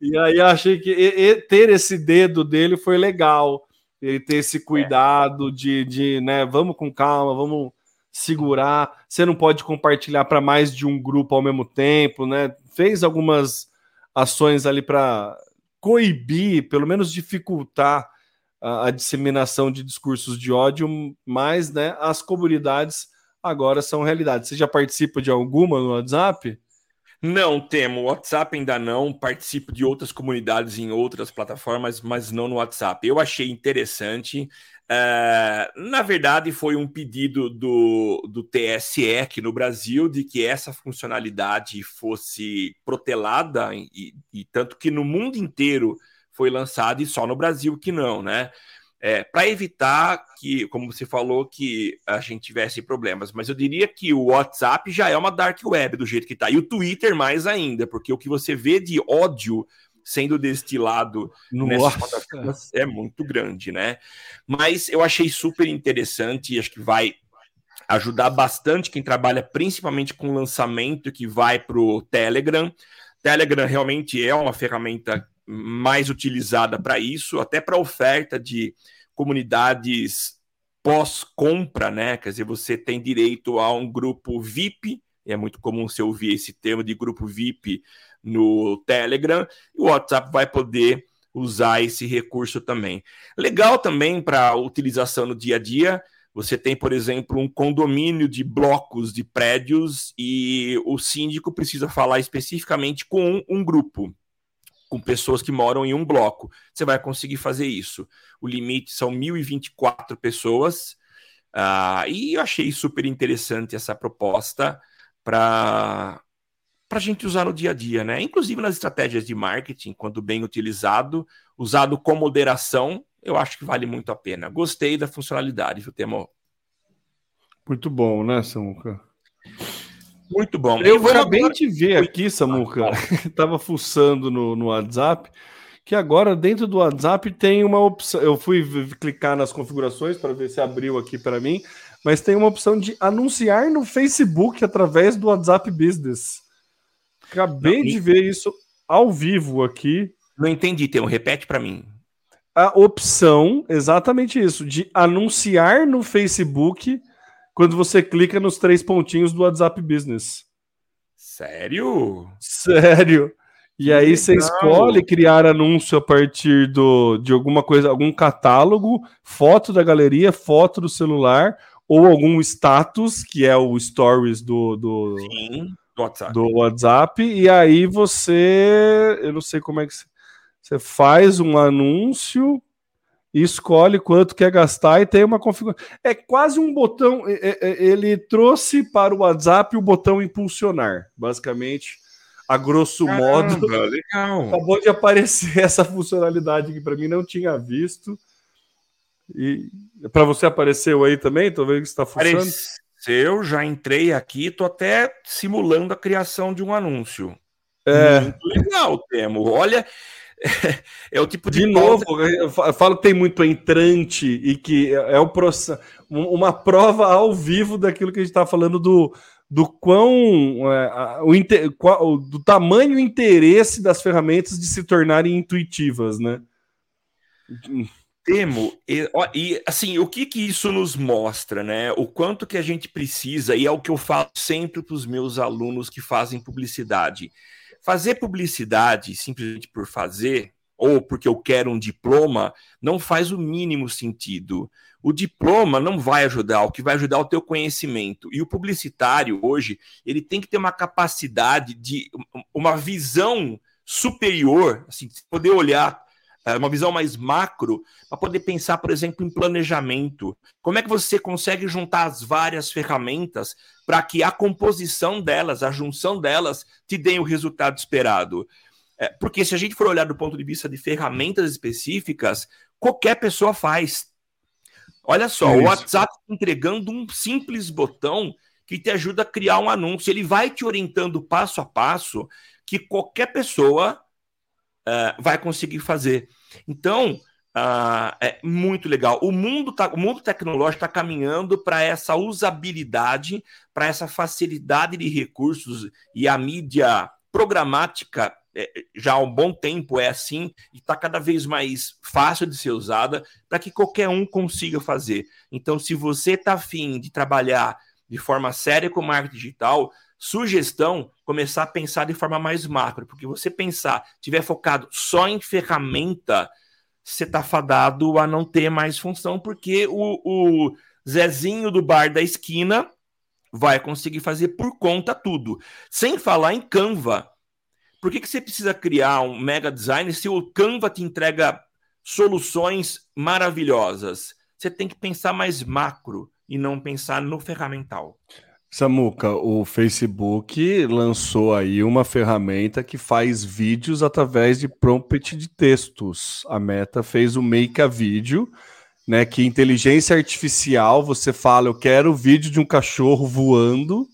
e aí achei que e, e, ter esse dedo dele foi legal, ele ter esse cuidado de, de, né? Vamos com calma, vamos segurar. Você não pode compartilhar para mais de um grupo ao mesmo tempo, né? Fez algumas ações ali para coibir, pelo menos dificultar a, a, disseminação de discursos de ódio, mas né, as comunidades agora são realidade. Você já participa de alguma no WhatsApp? Não, temo. WhatsApp ainda não. Participo de outras comunidades em outras plataformas, mas não no WhatsApp. Eu achei interessante. Uh, na verdade, foi um pedido do, do TSE aqui no Brasil de que essa funcionalidade fosse protelada, e, e tanto que no mundo inteiro foi lançado e só no Brasil que não, né? É, para evitar que, como você falou, que a gente tivesse problemas. Mas eu diria que o WhatsApp já é uma dark web do jeito que está. E o Twitter mais ainda, porque o que você vê de ódio sendo destilado é muito grande, né? Mas eu achei super interessante e acho que vai ajudar bastante quem trabalha principalmente com lançamento que vai para o Telegram. Telegram realmente é uma ferramenta mais utilizada para isso, até para oferta de comunidades pós-compra, né? Quer dizer, você tem direito a um grupo VIP, é muito comum você ouvir esse termo de grupo VIP no Telegram, e o WhatsApp vai poder usar esse recurso também. Legal também para utilização no dia a dia. Você tem, por exemplo, um condomínio de blocos de prédios e o síndico precisa falar especificamente com um grupo com pessoas que moram em um bloco. Você vai conseguir fazer isso. O limite são 1.024 pessoas. Uh, e eu achei super interessante essa proposta para a gente usar no dia a dia, né? Inclusive nas estratégias de marketing, quando bem utilizado, usado com moderação, eu acho que vale muito a pena. Gostei da funcionalidade, viu, Temo? Muito bom, né, Samuca? Muito bom. Eu, eu acabei agora... de ver aqui, Samuca, estava fuçando no, no WhatsApp, que agora dentro do WhatsApp tem uma opção. Eu fui clicar nas configurações para ver se abriu aqui para mim, mas tem uma opção de anunciar no Facebook através do WhatsApp Business. Acabei Não, de ver isso ao vivo aqui. Não entendi, Temo. Repete para mim. A opção, exatamente isso, de anunciar no Facebook quando você clica nos três pontinhos do WhatsApp Business. Sério? Sério. E que aí legal. você escolhe criar anúncio a partir do, de alguma coisa, algum catálogo, foto da galeria, foto do celular ou algum status, que é o stories do, do, Sim, do, WhatsApp. do WhatsApp. E aí você, eu não sei como é que você, você faz um anúncio e escolhe quanto quer gastar e tem uma configuração. É quase um botão. Ele trouxe para o WhatsApp o botão impulsionar, basicamente. A grosso Caramba, modo, legal. acabou de aparecer essa funcionalidade que para mim não tinha visto. E para você apareceu aí também? Vendo que está funcionando. Apareceu, já entrei aqui, tô até simulando a criação de um anúncio. É. Muito legal, Temo. Olha, é o tipo de. De novo, eu falo que tem muito entrante e que é o processo, uma prova ao vivo daquilo que a gente está falando do, do quão é, o, qual, do tamanho e interesse das ferramentas de se tornarem intuitivas, né? Temo, e, ó, e, assim, o que que isso nos mostra, né? O quanto que a gente precisa, e é o que eu falo sempre para os meus alunos que fazem publicidade. Fazer publicidade simplesmente por fazer, ou porque eu quero um diploma, não faz o mínimo sentido. O diploma não vai ajudar, o que vai ajudar é o teu conhecimento. E o publicitário, hoje, ele tem que ter uma capacidade de uma visão superior, assim, poder olhar uma visão mais macro, para poder pensar, por exemplo, em planejamento. Como é que você consegue juntar as várias ferramentas para que a composição delas, a junção delas, te dê o resultado esperado? É, porque se a gente for olhar do ponto de vista de ferramentas específicas, qualquer pessoa faz. Olha só, é o WhatsApp entregando um simples botão que te ajuda a criar um anúncio. Ele vai te orientando passo a passo que qualquer pessoa uh, vai conseguir fazer. Então, uh, é muito legal. O mundo, tá, o mundo tecnológico está caminhando para essa usabilidade, para essa facilidade de recursos e a mídia programática é, já há um bom tempo é assim e está cada vez mais fácil de ser usada para que qualquer um consiga fazer. Então, se você está afim de trabalhar de forma séria com marketing digital, Sugestão: começar a pensar de forma mais macro, porque você pensar, tiver focado só em ferramenta, você está fadado a não ter mais função, porque o, o Zezinho do bar da esquina vai conseguir fazer por conta tudo. Sem falar em Canva. Por que, que você precisa criar um mega design se o Canva te entrega soluções maravilhosas? Você tem que pensar mais macro e não pensar no ferramental. Samuca, o Facebook lançou aí uma ferramenta que faz vídeos através de prompt de textos. A Meta fez o Make a Vídeo, né? Que inteligência artificial, você fala, eu quero vídeo de um cachorro voando,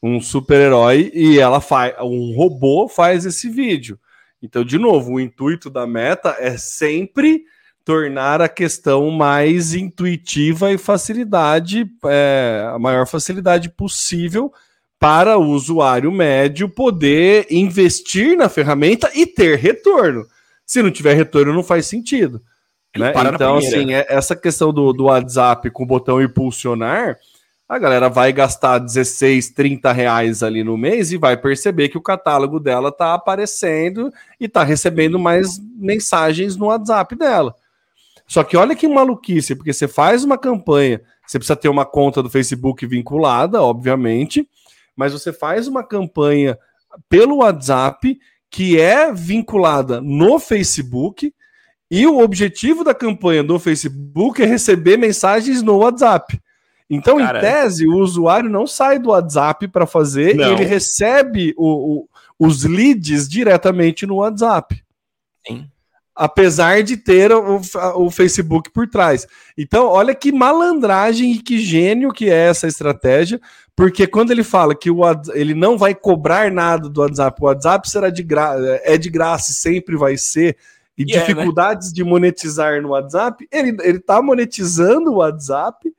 um super-herói, e ela faz, um robô faz esse vídeo. Então, de novo, o intuito da Meta é sempre tornar a questão mais intuitiva e facilidade, é, a maior facilidade possível para o usuário médio poder investir na ferramenta e ter retorno. Se não tiver retorno, não faz sentido. Né? Então, assim, é, essa questão do, do WhatsApp com o botão impulsionar, a galera vai gastar 16, 30 reais ali no mês e vai perceber que o catálogo dela tá aparecendo e tá recebendo mais mensagens no WhatsApp dela. Só que olha que maluquice, porque você faz uma campanha, você precisa ter uma conta do Facebook vinculada, obviamente, mas você faz uma campanha pelo WhatsApp que é vinculada no Facebook e o objetivo da campanha do Facebook é receber mensagens no WhatsApp. Então, Cara, em tese, o usuário não sai do WhatsApp para fazer, não. ele recebe o, o, os leads diretamente no WhatsApp. Sim apesar de ter o, o, Facebook por trás. Então, olha que malandragem e que gênio que é essa estratégia, porque quando ele fala que o, ele não vai cobrar nada do WhatsApp, o WhatsApp será de gra é de graça e sempre vai ser, e yeah, é, né? dificuldades né? de monetizar no WhatsApp, ele está monetizando o WhatsApp,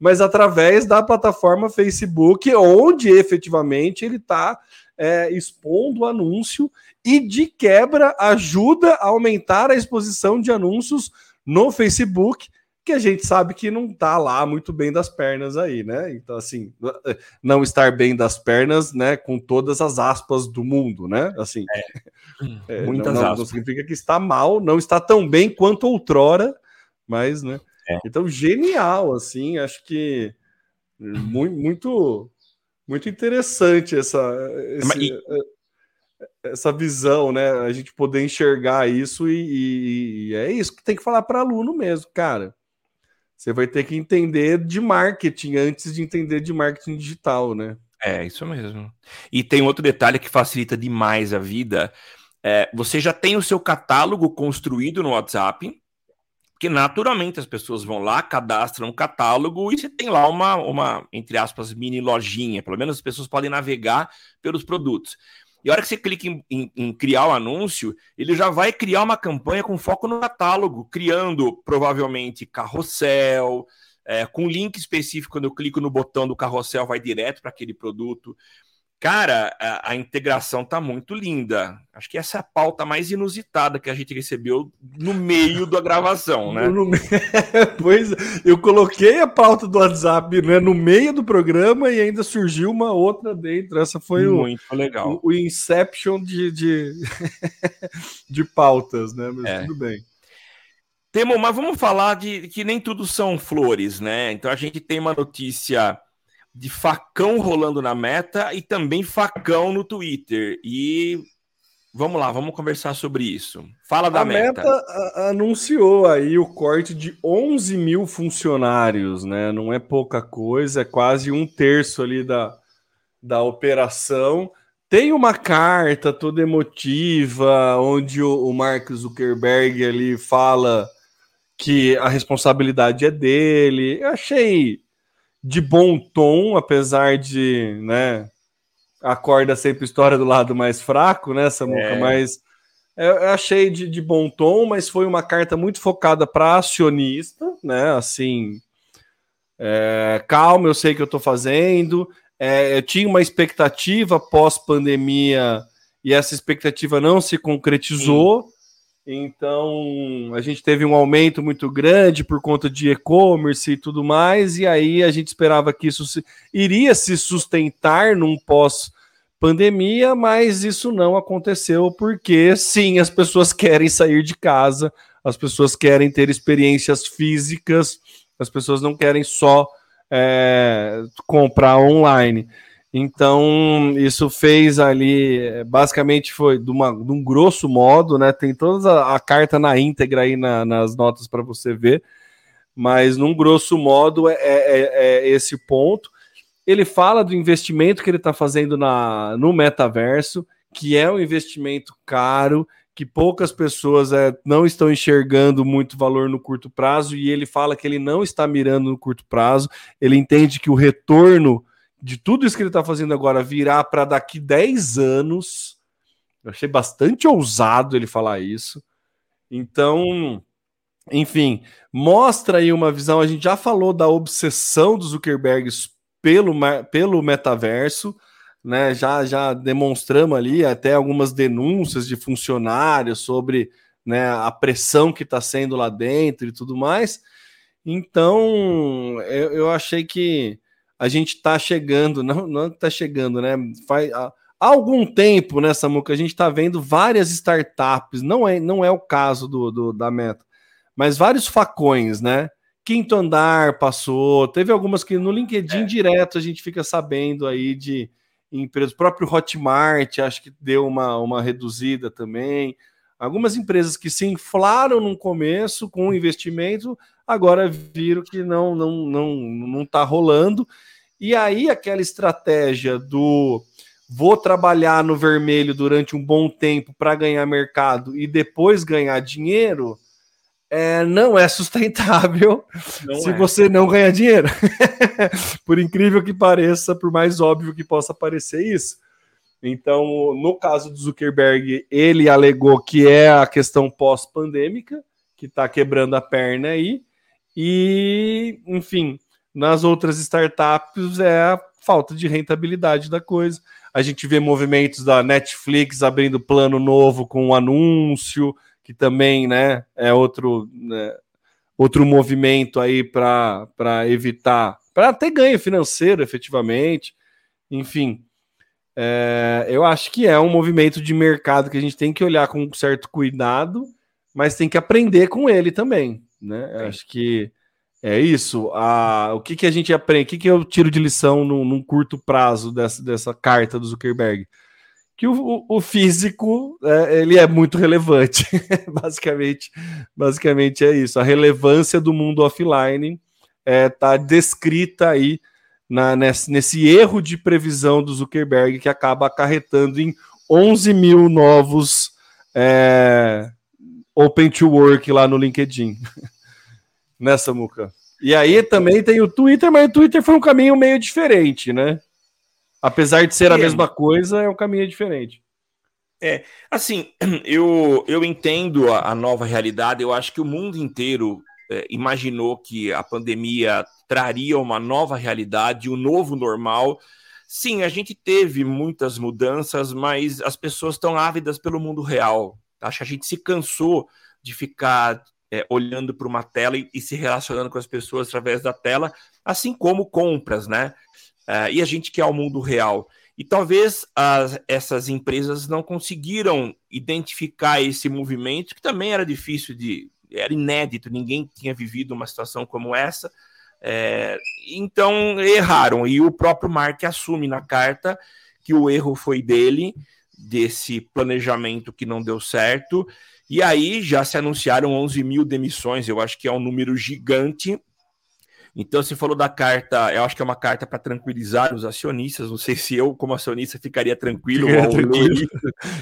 mas através da plataforma Facebook, onde efetivamente ele está é, expondo o anúncio e de quebra ajuda a aumentar a exposição de anúncios no Facebook, que a gente sabe que não está lá muito bem das pernas aí, né? Então, assim, não estar bem das pernas, né, com todas as aspas do mundo, né? Assim, é, é, muitas não, não, não, significa que está mal, não está tão bem quanto outrora, mas, né? É. Então, genial, assim, acho que muito, muito, muito interessante essa. Esse, e essa visão, né? A gente poder enxergar isso e, e é isso que tem que falar para aluno mesmo, cara. Você vai ter que entender de marketing antes de entender de marketing digital, né? É, isso mesmo. E tem outro detalhe que facilita demais a vida. É, você já tem o seu catálogo construído no WhatsApp, que naturalmente as pessoas vão lá, cadastram um catálogo e você tem lá uma, uma, entre aspas, mini lojinha. Pelo menos as pessoas podem navegar pelos produtos. E a hora que você clica em, em, em, criar o anúncio, ele já vai criar uma campanha com foco no catálogo, criando provavelmente carrossel, é, com link específico. Quando eu clico no botão do carrossel, vai direto para aquele produto. Cara, a, a, integração tá muito linda. Acho que essa é a pauta mais inusitada que a gente recebeu no meio da gravação, né? No, no... pois eu coloquei a pauta do WhatsApp né, no meio do programa e ainda surgiu uma outra dentro. Essa foi muito o, legal. O, o Inception de, de, de pautas, né? Mas é. tudo bem. Temo, mas vamos falar de que nem tudo são flores, né? Então a gente tem uma notícia de facão rolando na meta e também facão no Twitter. E vamos lá, vamos conversar sobre isso. Fala da a meta. meta anunciou aí o corte de 11 mil funcionários, né? Não é pouca coisa, é quase um terço ali da, da operação. Tem uma carta toda emotiva, onde o, o Mark Zuckerberg ali fala que a responsabilidade é dele. Eu achei de bom tom, apesar de, né, a corda sempre história do lado mais fraco, né, Samuca? É. Mas eu achei de, de bom tom, mas foi uma carta muito focada para acionista, né? Assim, é, calma, eu sei que eu estou fazendo. É, eu tinha uma expectativa pós-pandemia e essa expectativa não se concretizou. Sim. Então, a gente teve um aumento muito grande por conta de e-commerce e tudo mais, e aí a gente esperava que isso se, iria se sustentar num pós-pandemia, mas isso não aconteceu porque, sim, as pessoas querem sair de casa, as pessoas querem ter experiências físicas, as pessoas não querem só é, comprar online. Então, isso fez ali, basicamente foi de, uma, de um grosso modo, né? Tem toda a, a carta na íntegra aí na, nas notas para você ver, mas num grosso modo é, é, é, esse ponto. Ele fala do investimento que ele está fazendo na, no metaverso, que é um investimento caro, que poucas pessoas é, não estão enxergando muito valor no curto prazo, e ele fala que ele não está mirando no curto prazo, ele entende que o retorno de tudo isso que ele está fazendo agora virar para daqui 10 anos. Eu achei bastante ousado ele falar isso. Então, enfim, mostra aí uma visão. A gente já falou da obsessão dos Zuckerbergs pelo, pelo metaverso. né? Já, já demonstramos ali até algumas denúncias de funcionários sobre né, a pressão que está sendo lá dentro e tudo mais. Então, eu, eu achei que a gente está chegando, não, não está chegando, né? Faz, há, algum tempo, né, Samuca, a gente está vendo várias startups, não é, não é o caso do, do, da Meta, mas vários facões, né? Quinto andar passou, teve algumas que no LinkedIn é. direto a gente fica sabendo aí de empresas, o próprio Hotmart acho que deu uma, uma reduzida também. Algumas empresas que se inflaram no começo com investimento, agora viram que não não não não está rolando. E aí aquela estratégia do vou trabalhar no vermelho durante um bom tempo para ganhar mercado e depois ganhar dinheiro, é, não é sustentável não se é. você não ganhar dinheiro. por incrível que pareça, por mais óbvio que possa parecer isso. Então, no caso do Zuckerberg, ele alegou que é a questão pós-pandêmica, que está quebrando a perna aí. E, enfim, nas outras startups é a falta de rentabilidade da coisa. A gente vê movimentos da Netflix abrindo plano novo com um anúncio, que também né, é outro, né, outro movimento aí para evitar, para ter ganho financeiro efetivamente. Enfim, é, eu acho que é um movimento de mercado que a gente tem que olhar com um certo cuidado, mas tem que aprender com ele também, né? Acho que é isso. A, o que, que a gente aprende? O que, que eu tiro de lição num, num curto prazo dessa, dessa carta do Zuckerberg? Que o, o físico é, ele é muito relevante. basicamente, basicamente é isso. A relevância do mundo offline está é, tá descrita aí na, nesse, nesse erro de previsão do Zuckerberg que acaba acarretando em 11 mil novos é, Open to Work lá no LinkedIn. Nessa muca. E aí também tem o Twitter, mas o Twitter foi um caminho meio diferente, né? Apesar de ser a é. mesma coisa, é um caminho diferente. É, assim, eu, eu entendo a, a nova realidade, eu acho que o mundo inteiro é, imaginou que a pandemia traria uma nova realidade, um novo normal. Sim, a gente teve muitas mudanças, mas as pessoas estão ávidas pelo mundo real. Acho que a gente se cansou de ficar é, olhando para uma tela e, e, se relacionando com as pessoas através da tela, assim como compras, né? É, e a gente quer o mundo real. E talvez as, essas empresas não conseguiram identificar esse movimento, que também era difícil de, era inédito, ninguém tinha vivido uma situação como essa. É, então erraram, e o próprio Mark assume na carta que o erro foi dele, desse planejamento que não deu certo, e aí já se anunciaram 11 mil demissões, eu acho que é um número gigante. Então, você falou da carta, eu acho que é uma carta para tranquilizar os acionistas. Não sei se eu, como acionista, ficaria tranquilo. É, tranquilo.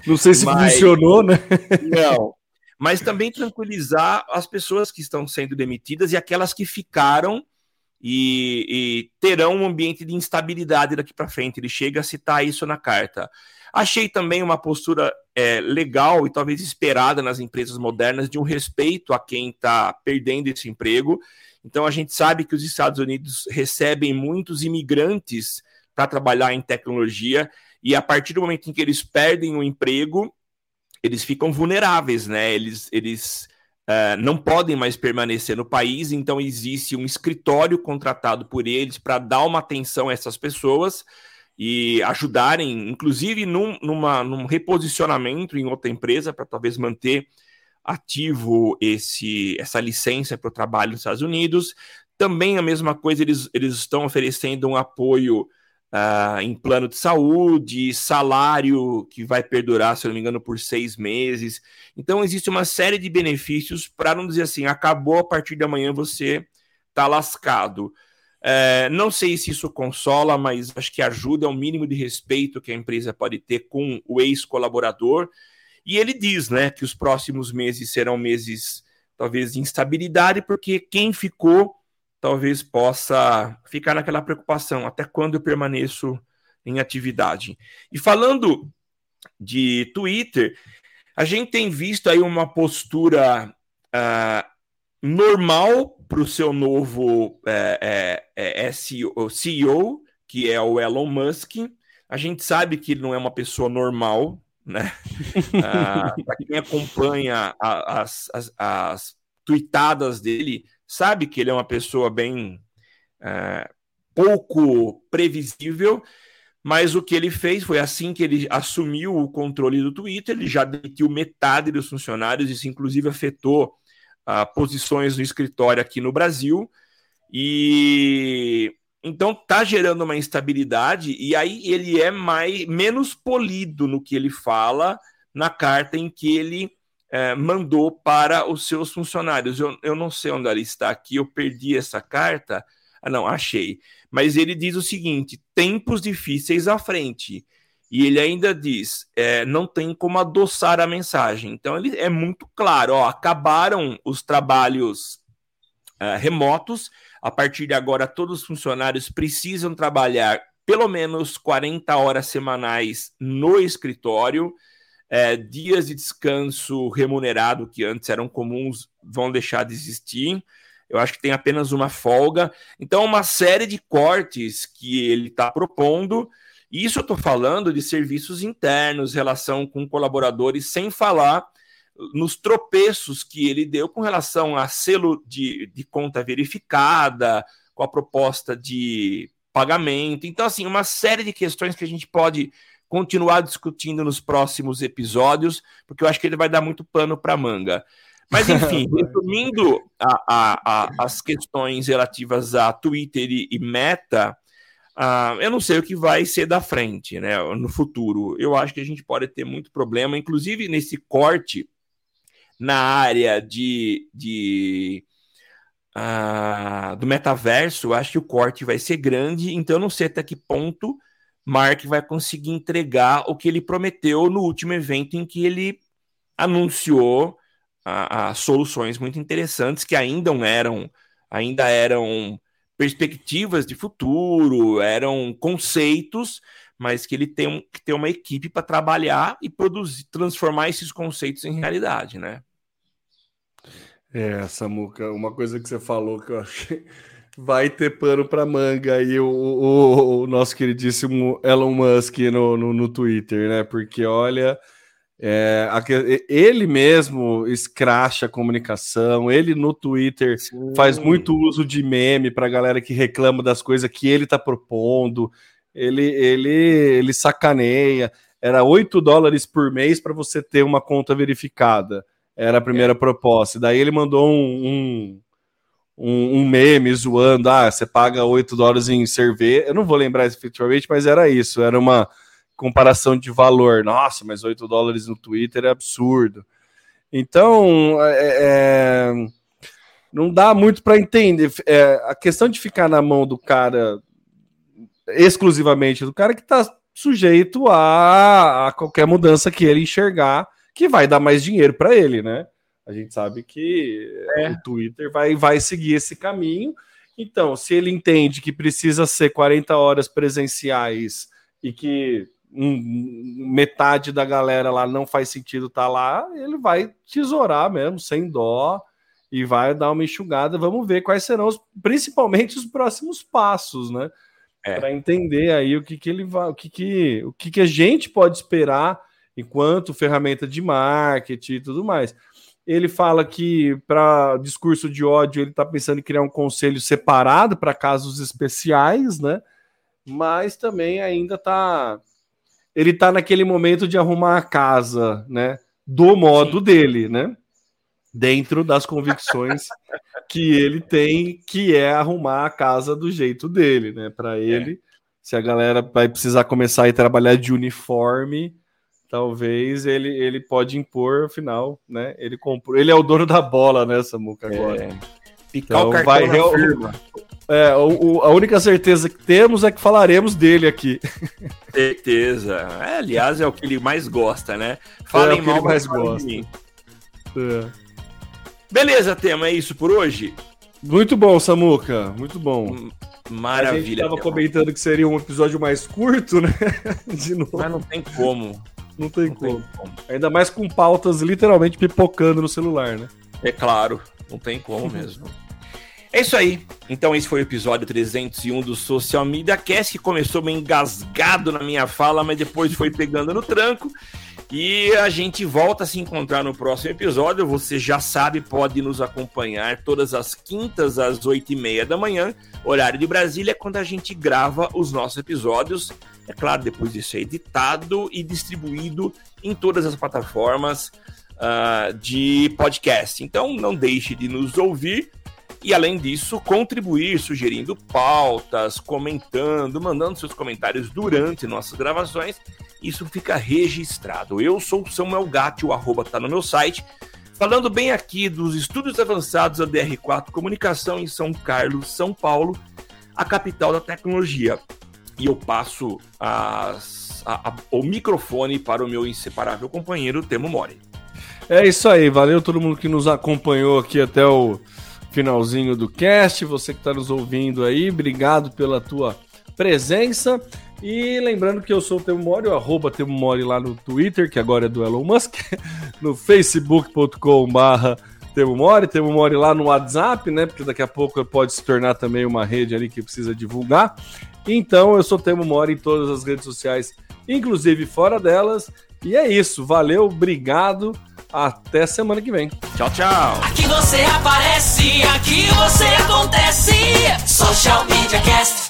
Não sei se mas... funcionou, né? Não, mas também tranquilizar as pessoas que estão sendo demitidas e aquelas que ficaram e, e terão um ambiente de instabilidade daqui para frente. Ele chega a citar isso na carta. Achei também uma postura é, legal e talvez esperada nas empresas modernas de um respeito a quem está perdendo esse emprego. Então a gente sabe que os Estados Unidos recebem muitos imigrantes para trabalhar em tecnologia e a partir do momento em que eles perdem o emprego, eles ficam vulneráveis, né? Eles, eles uh, não podem mais permanecer no país, então existe um escritório contratado por eles para dar uma atenção a essas pessoas e ajudarem, inclusive num, numa, num reposicionamento em outra empresa para talvez manter ativo esse, essa licença para o trabalho nos Estados Unidos. Também a mesma coisa, eles, eles estão oferecendo um apoio uh, em plano de saúde, salário que vai perdurar, se eu não me engano, por seis meses. Então, existe uma série de benefícios para não dizer assim, acabou a partir de amanhã você está lascado. É, não sei se isso consola, mas acho que ajuda, é o mínimo de respeito que a empresa pode ter com o ex-colaborador. E ele diz né, que os próximos meses serão meses, talvez, de instabilidade, porque quem ficou talvez possa ficar naquela preocupação até quando eu permaneço em atividade. E falando de Twitter, a gente tem visto aí uma postura uh, normal para o seu novo é, é, é, CEO, que é o Elon Musk, A gente sabe que ele não é uma pessoa normal, né? ah, Para quem acompanha a, as, as, as tweetadas dele, sabe que ele é uma pessoa bem é, pouco previsível, mas o que ele fez foi assim que ele assumiu o controle do Twitter, ele já demitiu metade dos funcionários, isso inclusive afetou uh, posições no escritório aqui no Brasil. E então tá gerando uma instabilidade e aí ele é mais menos polido no que ele fala na carta em que ele é, mandou para os seus funcionários. Eu, eu não sei onde ela está aqui, eu perdi essa carta. Ah, não, achei. Mas ele diz o seguinte: tempos difíceis à frente. E ele ainda diz: é, não tem como adoçar a mensagem. Então ele é muito claro: ó, acabaram os trabalhos é, remotos a partir de agora, todos os funcionários precisam trabalhar pelo menos 40 horas semanais no escritório. É, dias de descanso remunerado, que antes eram comuns, vão deixar de existir. Eu acho que tem apenas uma folga. Então, uma série de cortes que ele está propondo. Isso eu estou falando de serviços internos, relação com colaboradores, sem falar nos tropeços que ele deu com relação a selo de, de conta verificada, com a proposta de pagamento. Então, assim, uma série de questões que a gente pode continuar discutindo nos próximos episódios, porque eu acho que ele vai dar muito pano para manga. Mas, enfim, resumindo a, a, a, as questões relativas a Twitter e, e Meta, uh, eu não sei o que vai ser da frente, né, no futuro. Eu acho que a gente pode ter muito problema, inclusive nesse corte na área de, de uh, do metaverso, acho que o corte vai ser grande, então eu não sei até que ponto Mark vai conseguir entregar o que ele prometeu no último evento em que ele anunciou uh, uh, soluções muito interessantes que ainda eram ainda eram perspectivas de futuro, eram conceitos, mas que ele tem que ter uma equipe para trabalhar e produzir, transformar esses conceitos em realidade, né? É, Samuca, uma coisa que você falou que eu achei vai ter pano para manga aí o, o, o, nosso queridíssimo Elon Musk no, no, no Twitter, né? Porque olha, é, ele mesmo escracha a comunicação, ele no Twitter Sim. faz muito uso de meme para galera que reclama das coisas que ele está propondo, ele, ele, ele sacaneia. Era 8 dólares por mês para você ter uma conta verificada. Era a primeira é. proposta. Daí ele mandou um, um, um, meme zoando: ah, você paga 8 dólares em cerveja. Eu não vou lembrar efetivamente, mas era isso. Era uma comparação de valor. Nossa, mas 8 dólares no Twitter é absurdo. Então, é, é não dá muito para entender. É, a questão de ficar na mão do cara, exclusivamente do cara que está sujeito a, a, qualquer mudança que ele enxergar que vai dar mais dinheiro para ele, né? A gente sabe que é. o Twitter vai, vai seguir esse caminho. Então, se ele entende que precisa ser 40 horas presenciais e que um, metade da galera lá não faz sentido estar tá lá, ele vai tesourar mesmo, sem dó, e vai dar uma enxugada. Vamos ver quais serão os, principalmente os próximos passos, né? É. Para entender aí o que, que ele vai, o que, que, o que, que a gente pode esperar enquanto ferramenta de marketing e tudo mais. Ele fala que para discurso de ódio ele está pensando em criar um conselho separado para casos especiais, né? Mas também ainda está ele está naquele momento de arrumar a casa, né? Do modo Sim. dele, né? Dentro das convicções que ele tem, que é arrumar a casa do jeito dele, né? Para é. ele, é. se a galera vai precisar começar a trabalhar de uniforme, talvez ele, ele pode impor, afinal, né? Ele comprou, ele é o dono da bola, né, Samuca, agora. É. Picar então, o vai real... É, o, o, a única certeza que temos é que falaremos dele aqui. Certeza. É, aliás, é o que ele mais gosta, né? Falem é, mal, mais gosta. É. Beleza, tema, é isso por hoje? Muito bom, Samuca, muito bom. Hum, maravilha. A gente tava comentando que seria um episódio mais curto, né? De novo. Mas não tem como. Não tem, não como. tem como. Ainda mais com pautas literalmente pipocando no celular, né? É claro, não tem como mesmo. É isso aí. Então esse foi o episódio 301 do Social Media Cast, que começou meio engasgado na minha fala, mas depois foi pegando no tranco. E a gente volta a se encontrar no próximo episódio. Você já sabe, pode nos acompanhar todas as quintas às oito e meia da manhã, horário de Brasília, quando a gente grava os nossos episódios. É claro, depois disso é editado e distribuído em todas as plataformas uh, de podcast. Então não deixe de nos ouvir e além disso, contribuir sugerindo pautas, comentando, mandando seus comentários durante nossas gravações. Isso fica registrado. Eu sou o Samuel Gatti, o arroba tá no meu site. Falando bem aqui dos estudos avançados da DR4 Comunicação em São Carlos, São Paulo, a capital da tecnologia. E eu passo as, a, a, o microfone para o meu inseparável companheiro, Temo Mori. É isso aí, valeu todo mundo que nos acompanhou aqui até o finalzinho do cast. Você que está nos ouvindo aí, obrigado pela tua presença. E lembrando que eu sou o Temo Mori, arroba Temo Mori lá no Twitter, que agora é do Elon Musk, no facebook.com barra Temo Mori, Temo Mori lá no WhatsApp, né? Porque daqui a pouco pode se tornar também uma rede ali que precisa divulgar. Então eu sou Temo Mori em todas as redes sociais, inclusive fora delas. E é isso, valeu, obrigado. Até semana que vem. Tchau, tchau. Aqui você aparece, aqui você acontece. Social Media Cast.